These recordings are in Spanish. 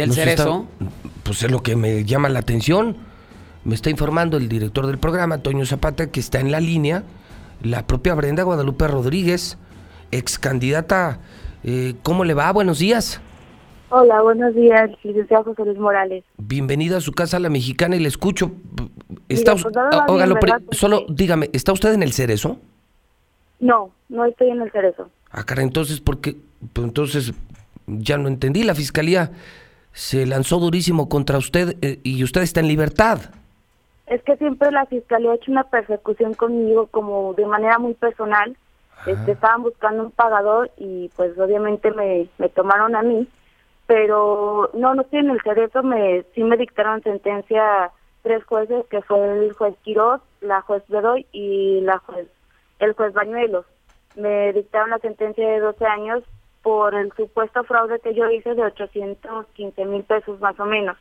¿Del Nos cerezo? está- pues es lo que me llama la atención. Me está informando el director del programa, Toño Zapata, que está en la línea la propia Brenda Guadalupe Rodríguez, ex candidata. Eh, ¿Cómo le va? Buenos días. Hola, buenos días, licenciado José Luis Morales. Bienvenida a su casa, la mexicana, y le escucho. Está, Mira, pues, solo dígame, ¿está usted en el cerezo? No, no estoy en el cerezo. Ah, cara, entonces, ¿por qué? Pues entonces, ya no entendí. La fiscalía se lanzó durísimo contra usted eh, y usted está en libertad. Es que siempre la fiscalía ha hecho una persecución conmigo como de manera muy personal. Este, estaban buscando un pagador y pues obviamente me, me tomaron a mí. Pero no, no estoy en el cerezo, me, sí me dictaron sentencia tres jueces, que fue el juez Quiroz, la juez Bedoy y la juez, el juez Bañuelos. Me dictaron la sentencia de 12 años por el supuesto fraude que yo hice de 815 mil pesos más o menos.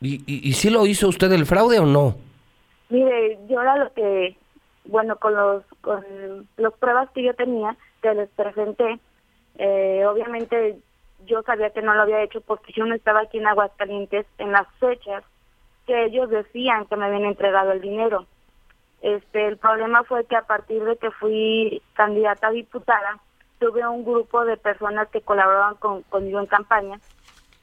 ¿Y, y, y sí lo hizo usted el fraude o no? Mire, yo era lo que, bueno, con los con las pruebas que yo tenía, que les presenté, eh, obviamente yo sabía que no lo había hecho porque yo no estaba aquí en Aguascalientes en las fechas que ellos decían que me habían entregado el dinero. Este, el problema fue que a partir de que fui candidata a diputada, tuve un grupo de personas que colaboraban con, conmigo en campaña,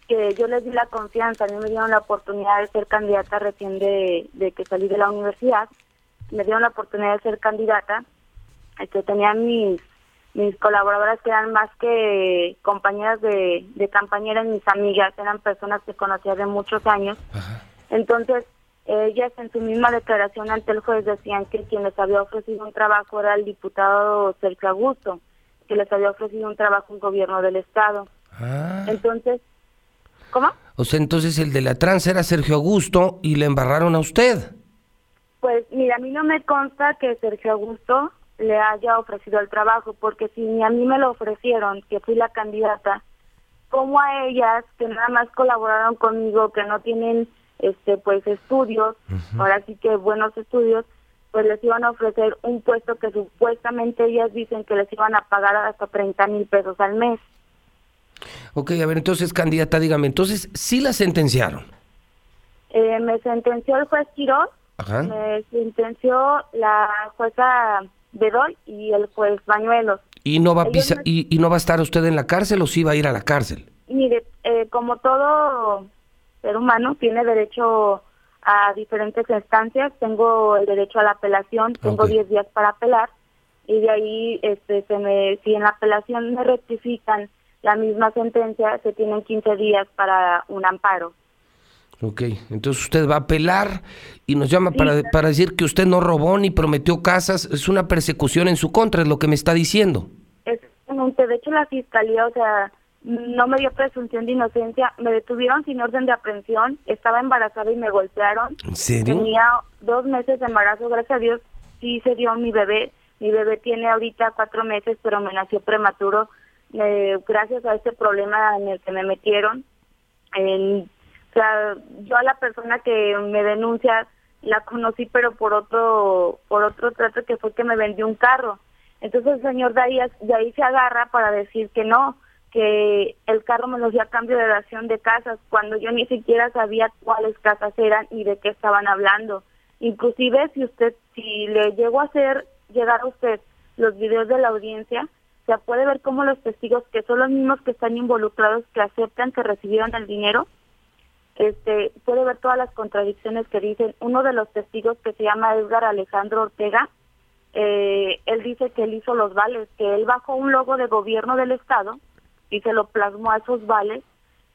que yo les di la confianza, a mí me dieron la oportunidad de ser candidata recién de, de que salí de la universidad, me dieron la oportunidad de ser candidata, este, tenía mis mis colaboradoras que eran más que compañeras de, de campaña, eran mis amigas, eran personas que conocía de muchos años. Entonces, ellas en su misma declaración ante el juez decían que quien les había ofrecido un trabajo era el diputado Sergio Augusto, que les había ofrecido un trabajo en gobierno del Estado. Ah. Entonces, ¿cómo? O sea, entonces el de la trans era Sergio Augusto y le embarraron a usted. Pues mira, a mí no me consta que Sergio Augusto le haya ofrecido el trabajo, porque si ni a mí me lo ofrecieron, que fui la candidata, como a ellas, que nada más colaboraron conmigo, que no tienen este pues estudios, ahora sí que buenos estudios, pues les iban a ofrecer un puesto que supuestamente ellas dicen que les iban a pagar hasta 30 mil pesos al mes. Ok, a ver, entonces, candidata, dígame, entonces, sí la sentenciaron. Eh, me sentenció el juez Quiroz, Ajá. me sentenció la jueza Bedoy y el juez Bañuelos. ¿Y no va a me- y, y no va a estar usted en la cárcel o sí va a ir a la cárcel? Mire, eh, como todo ser humano tiene derecho a diferentes instancias, tengo el derecho a la apelación, tengo Ok. 10 días para apelar y de ahí, este, se me, si en la apelación me rectifican la misma sentencia, se tienen 15 días para un amparo. Ok, entonces usted va a apelar y nos llama para, para decir que usted no robó ni prometió casas. Es una persecución en su contra, es lo que me está diciendo. Exactamente, de hecho la fiscalía, o sea, no me dio presunción de inocencia, me detuvieron sin orden de aprehensión, estaba embarazada y me golpearon. ¿En serio? Tenía dos meses de embarazo, gracias a Dios, sí se dio mi bebé. Mi bebé tiene ahorita cuatro meses, pero me nació prematuro, eh, gracias a este problema en el que me metieron. En- o sea, yo a la persona que me denuncia la conocí, pero por otro por otro trato que fue que me vendió un carro. Entonces el señor de ahí, de ahí se agarra para decir que no, que el carro me lo dio a cambio de dación de casas, cuando yo ni siquiera sabía cuáles casas eran y de qué estaban hablando. Inclusive si usted, si le llego a hacer llegar a usted los videos de la audiencia, se puede ver cómo los testigos, que son los mismos que están involucrados, que aceptan que recibieron el dinero, este, puede ver todas las contradicciones que dicen. Uno de los testigos que se llama Edgar Alejandro Ortega, eh, él dice que él hizo los vales, que él bajó un logo de gobierno del Estado y se lo plasmó a esos vales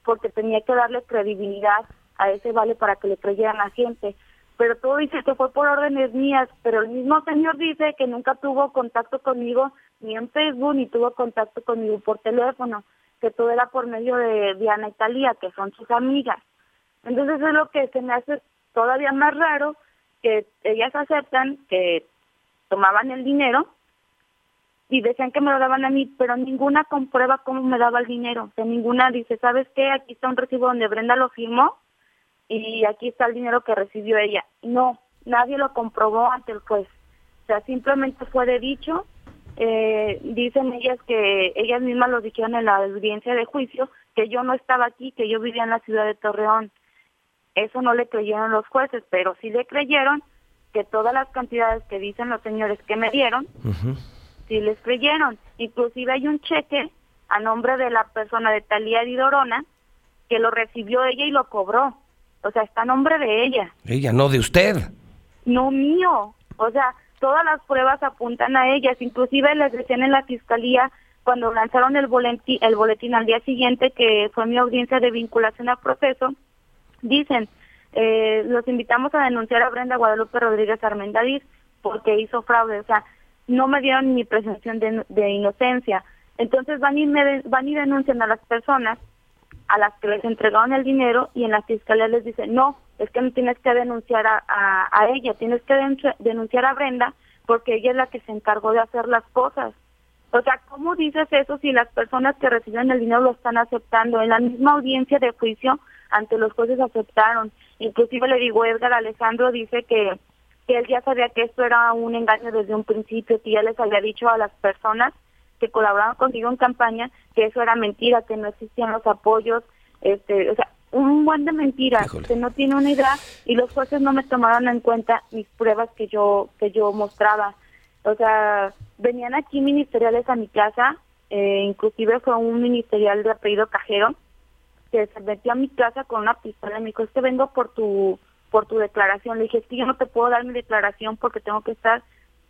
porque tenía que darle credibilidad a ese vale para que le creyeran la gente. Pero todo dice que fue por órdenes mías, pero el mismo señor dice que nunca tuvo contacto conmigo ni en Facebook ni tuvo contacto conmigo por teléfono, que todo era por medio de Diana y Talía, que son sus amigas. Entonces es lo que se me hace todavía más raro que ellas aceptan que tomaban el dinero y decían que me lo daban a mí, pero ninguna comprueba cómo me daba el dinero. O sea, ninguna dice, ¿sabes qué? Aquí está un recibo donde Brenda lo firmó y aquí está el dinero que recibió ella. No, nadie lo comprobó ante el juez. O sea, simplemente fue de dicho. Eh, dicen ellas que ellas mismas lo dijeron en la audiencia de juicio, que yo no estaba aquí, que yo vivía en la ciudad de Torreón. Eso no le creyeron los jueces, pero sí le creyeron que todas las cantidades que dicen los señores que me dieron, sí les creyeron. Inclusive hay un cheque a nombre de la persona de Talía Didorona que lo recibió ella y lo cobró. O sea, está a nombre de ella. Ella, no de usted. No mío. O sea, todas las pruebas apuntan a ellas. Inclusive les decían en la fiscalía cuando lanzaron el boletín, el boletín al día siguiente, que fue mi audiencia de vinculación al proceso, dicen, eh, los invitamos a denunciar a Brenda Guadalupe Rodríguez Armendariz porque hizo fraude. O sea, no me dieron ni presunción de, inocencia. Entonces van y, me, van y denuncian a las personas a las que les entregaron el dinero y en la fiscalía les dicen, no, es que no tienes que denunciar a, a, ella, tienes que denunciar a Brenda porque ella es la que se encargó de hacer las cosas. O sea, ¿cómo dices eso si las personas que reciben el dinero lo están aceptando? En la misma audiencia de juicio ante los jueces aceptaron. Inclusive le digo, Edgar Alejandro dice que, que él ya sabía que esto era un engaño desde un principio, que ya les había dicho a las personas que colaboraban contigo en campaña que eso era mentira, que no existían los apoyos, este, o sea, un buen de mentiras, que no tiene una idea y los jueces no me tomaron en cuenta mis pruebas que yo que yo mostraba. O sea, venían aquí ministeriales a mi casa, eh, inclusive fue un ministerial de apellido Cajero que se metió a mi casa con una pistola y me dijo, es que vengo por tu por tu declaración. Le dije, es que yo no te puedo dar mi declaración porque tengo que estar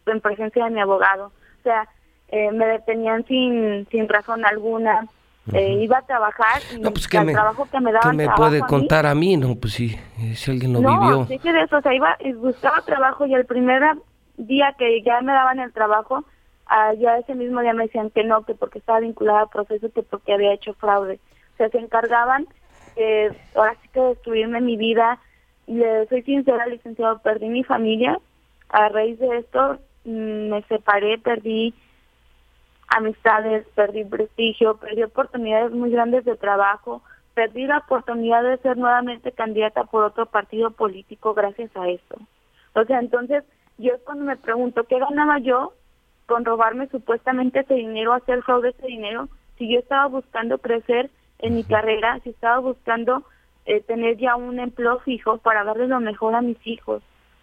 en presencia de mi abogado. O sea, eh, me detenían sin, sin razón alguna. Eh, iba a trabajar y no, pues el trabajo que me daban ¿qué me puede contar a mí? No, pues sí, si alguien lo no, vivió. No, de eso, o sea, iba y buscaba trabajo y el primer día que ya me daban el trabajo, ah, ya ese mismo día me decían que no, que porque estaba vinculada al proceso, que porque había hecho fraude. O sea, se encargaban, eh, ahora sí que destruirme mi vida. Le soy sincera, licenciado, perdí mi familia. A raíz de esto mm, me separé, perdí amistades, perdí prestigio, perdí oportunidades muy grandes de trabajo, perdí la oportunidad de ser nuevamente candidata por otro partido político gracias a esto. O sea, entonces yo es cuando me pregunto, ¿qué ganaba yo con robarme supuestamente ese dinero, hacer fraude ese dinero? Si yo estaba buscando crecer en mi carrera, si estaba buscando eh, tener ya un empleo fijo para darle lo mejor a mis hijos.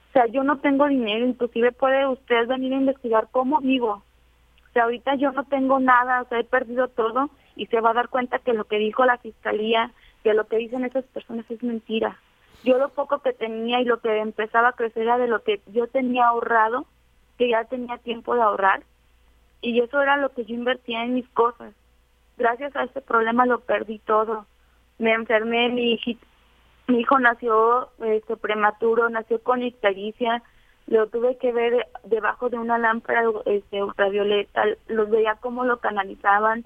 O sea, yo no tengo dinero, inclusive puede usted venir a investigar cómo vivo, sea, ahorita yo no tengo nada, o sea, he perdido todo y se va a dar cuenta que lo que dijo la fiscalía, que lo que dicen esas personas es mentira. Yo lo poco que tenía y lo que empezaba a crecer era de lo que yo tenía ahorrado, que ya tenía tiempo de ahorrar, y eso era lo que yo invertía en mis cosas. Gracias a este problema lo perdí todo. Me enfermé, mi, mi hijo nació este, prematuro, nació con ictericia, lo tuve que ver debajo de una lámpara este, ultravioleta, los veía cómo lo canalizaban,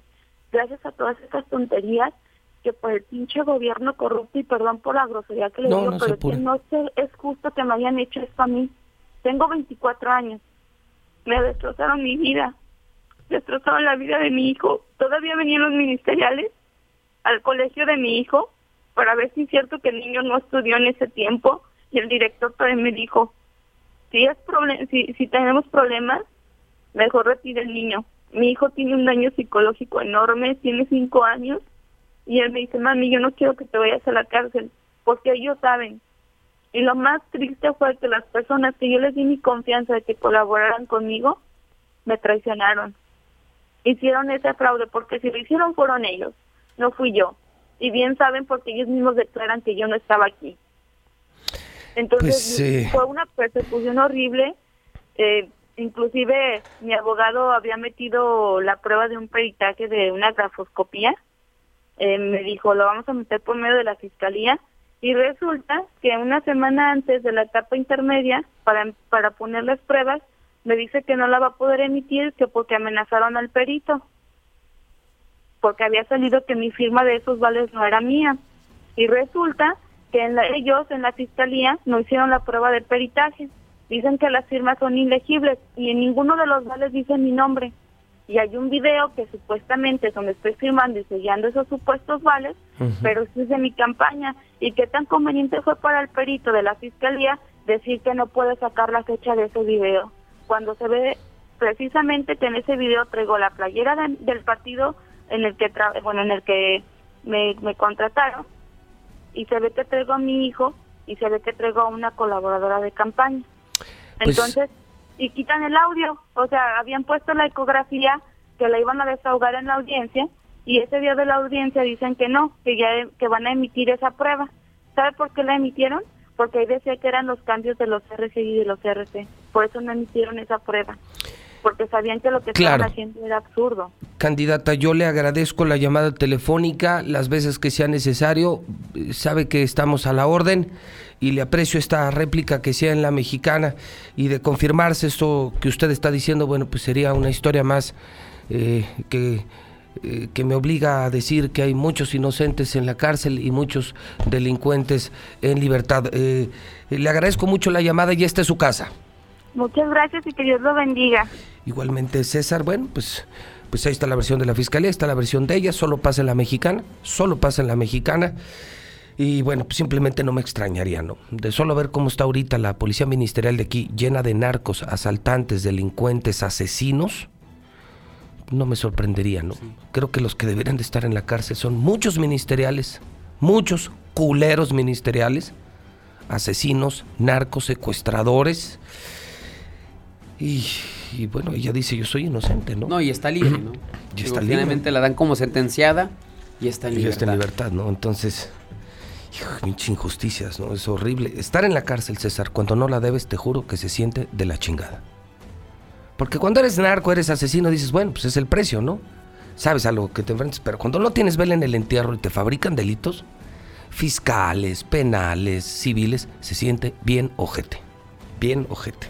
gracias a todas estas tonterías que por el pinche gobierno corrupto y perdón por la grosería que le digo, pero que no sé, es justo que me hayan hecho esto a mí. Tengo 24 años, me destrozaron mi vida, destrozaron la vida de mi hijo. Todavía venían los ministeriales al colegio de mi hijo para ver si es cierto que el niño no estudió en ese tiempo y el director también me dijo, si, es si, si tenemos problemas, mejor retire el niño. Mi hijo tiene un daño psicológico enorme, tiene cinco años, y él me dice, mami, yo no quiero que te vayas a la cárcel, porque ellos saben. Y lo más triste fue que las personas que yo les di mi confianza de que colaboraran conmigo, me traicionaron. Hicieron ese fraude, porque si lo hicieron fueron ellos, no fui yo. Y bien saben porque ellos mismos declaran que yo no estaba aquí. Entonces pues, fue una persecución horrible. Eh, inclusive mi abogado había metido la prueba de un peritaje de una grafoscopía. Eh, me dijo, lo vamos a meter por medio de la fiscalía. Y resulta que una semana antes de la etapa intermedia, para, para poner las pruebas, me dice que no la va a poder emitir, que porque amenazaron al perito. Porque había salido que mi firma de esos vales no era mía. Y resulta que ellos en la fiscalía no hicieron la prueba del peritaje. Dicen que las firmas son ilegibles y en ninguno de los vales dice mi nombre. Y hay un video que supuestamente es donde estoy firmando y sellando esos supuestos vales, pero eso es de mi campaña. ¿Y qué tan conveniente fue para el perito de la fiscalía decir que no puede sacar la fecha de ese video? Cuando se ve precisamente que en ese video traigo la playera del partido en el que bueno en el que me, me contrataron y se ve que traigo a mi hijo y se ve que traigo a una colaboradora de campaña. Pues- Entonces, y quitan el audio, o sea, habían puesto la ecografía que la iban a desahogar en la audiencia y ese día de la audiencia dicen que no, que ya que van a emitir esa prueba. ¿Sabe por qué la emitieron? Porque ahí decía que eran los cambios de los RCI y de los RC. Por eso no emitieron esa prueba. Porque sabían que lo que Claro. estaban haciendo era absurdo. Candidata, yo le agradezco la llamada telefónica las veces que sea necesario. Sabe que estamos a la orden y le aprecio esta réplica que sea en la mexicana y de confirmarse esto que usted está diciendo, bueno, pues sería una historia más eh, que, eh, que me obliga a decir que hay muchos inocentes en la cárcel y muchos delincuentes en libertad. Eh, le agradezco mucho la llamada y esta es su casa. Muchas gracias y que Dios lo bendiga. Igualmente César, bueno, pues, pues ahí está la versión de la fiscalía, está la versión de ella, solo pasa en la mexicana, solo pasa en la mexicana. Y bueno, pues simplemente no me extrañaría, ¿no? De solo ver cómo está ahorita la policía ministerial de aquí, llena de narcos, asaltantes, delincuentes, asesinos, no me sorprendería, ¿no? Creo que los que deberían de estar en la cárcel son muchos ministeriales, muchos culeros ministeriales, asesinos, narcos, secuestradores. Y, y bueno, ella dice, yo soy inocente, ¿no? No, y está libre, ¿no? Y Digo, está libre. finalmente la dan como sentenciada y está en Y libertad. está en libertad, ¿no? Entonces, hijo, pinche injusticias, ¿no? Es horrible. Estar en la cárcel, César, cuando no la debes, te juro que se siente de la chingada. Porque cuando eres narco, eres asesino, dices, bueno, pues es el precio, ¿no? Sabes a lo que te enfrentas. Pero cuando no tienes vela en el entierro y te fabrican delitos, fiscales, penales, civiles, se siente bien ojete. Bien ojete.